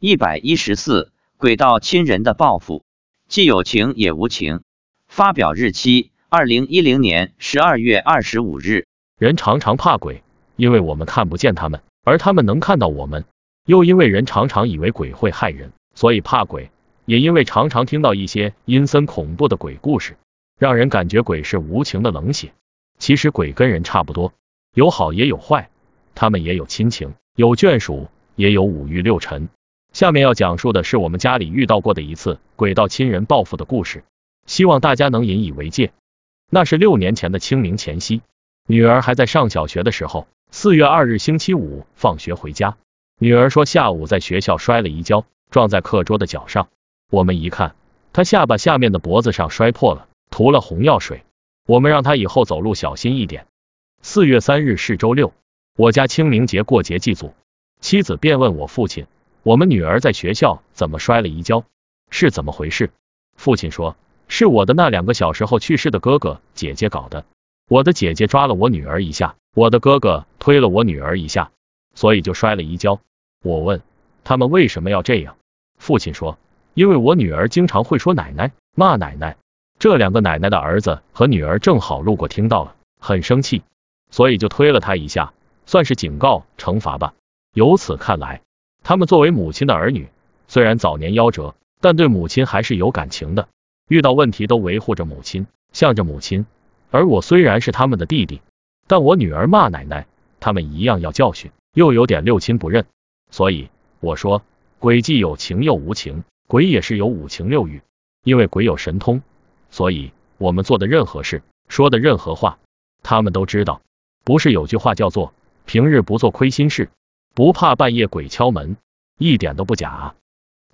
一百一十四，鬼道亲人的报复，既有情也无情。发表日期：二零一零年十二月二十五日。人常常怕鬼，因为我们看不见他们，而他们能看到我们。又因为人常常以为鬼会害人，所以怕鬼。也因为常常听到一些阴森恐怖的鬼故事，让人感觉鬼是无情的冷血。其实鬼跟人差不多，有好也有坏，他们也有亲情，有眷属，也有五欲六尘。下面要讲述的是我们家里遇到过的一次鬼道亲人报复的故事，希望大家能引以为戒。那是六年前的清明前夕，女儿还在上小学的时候，四月二日星期五放学回家，女儿说下午在学校摔了一跤，撞在课桌的角上。我们一看，她下巴下面的脖子上摔破了，涂了红药水。我们让她以后走路小心一点。四月三日是周六，我家清明节过节祭祖，妻子便问我父亲。我们女儿在学校怎么摔了一跤？是怎么回事？父亲说，是我的那两个小时候去世的哥哥姐姐搞的。我的姐姐抓了我女儿一下，我的哥哥推了我女儿一下，所以就摔了一跤。我问他们为什么要这样？父亲说，因为我女儿经常会说奶奶，骂奶奶。这两个奶奶的儿子和女儿正好路过，听到了，很生气，所以就推了她一下，算是警告惩罚吧。由此看来。他们作为母亲的儿女，虽然早年夭折，但对母亲还是有感情的，遇到问题都维护着母亲，向着母亲。而我虽然是他们的弟弟，但我女儿骂奶奶，他们一样要教训，又有点六亲不认。所以我说，鬼既有情又无情，鬼也是有五情六欲，因为鬼有神通，所以我们做的任何事，说的任何话，他们都知道。不是有句话叫做“平日不做亏心事”。不怕半夜鬼敲门，一点都不假。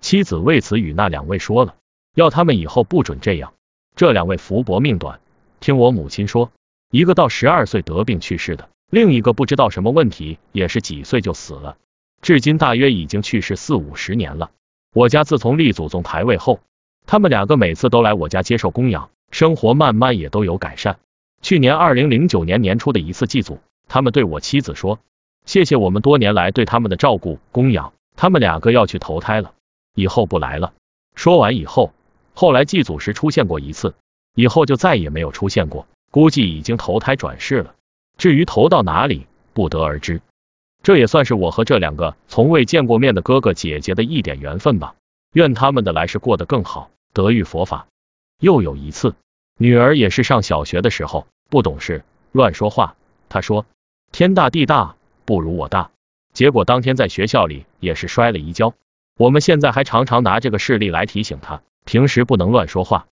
妻子为此与那两位说了，要他们以后不准这样。这两位福薄命短，听我母亲说，一个到十二岁得病去世的，另一个不知道什么问题，也是几岁就死了，至今大约已经去世四五十年了。我家自从立祖宗牌位后，他们两个每次都来我家接受供养，生活慢慢也都有改善。去年二零零九年年初的一次祭祖，他们对我妻子说。谢谢我们多年来对他们的照顾供养，他们两个要去投胎了，以后不来了。说完以后，后来祭祖时出现过一次，以后就再也没有出现过，估计已经投胎转世了。至于投到哪里，不得而知。这也算是我和这两个从未见过面的哥哥姐姐的一点缘分吧。愿他们的来世过得更好，得遇佛法。又有一次，女儿也是上小学的时候，不懂事，乱说话。她说：“天大地大。”不如我大，结果当天在学校里也是摔了一跤。我们现在还常常拿这个事例来提醒他，平时不能乱说话。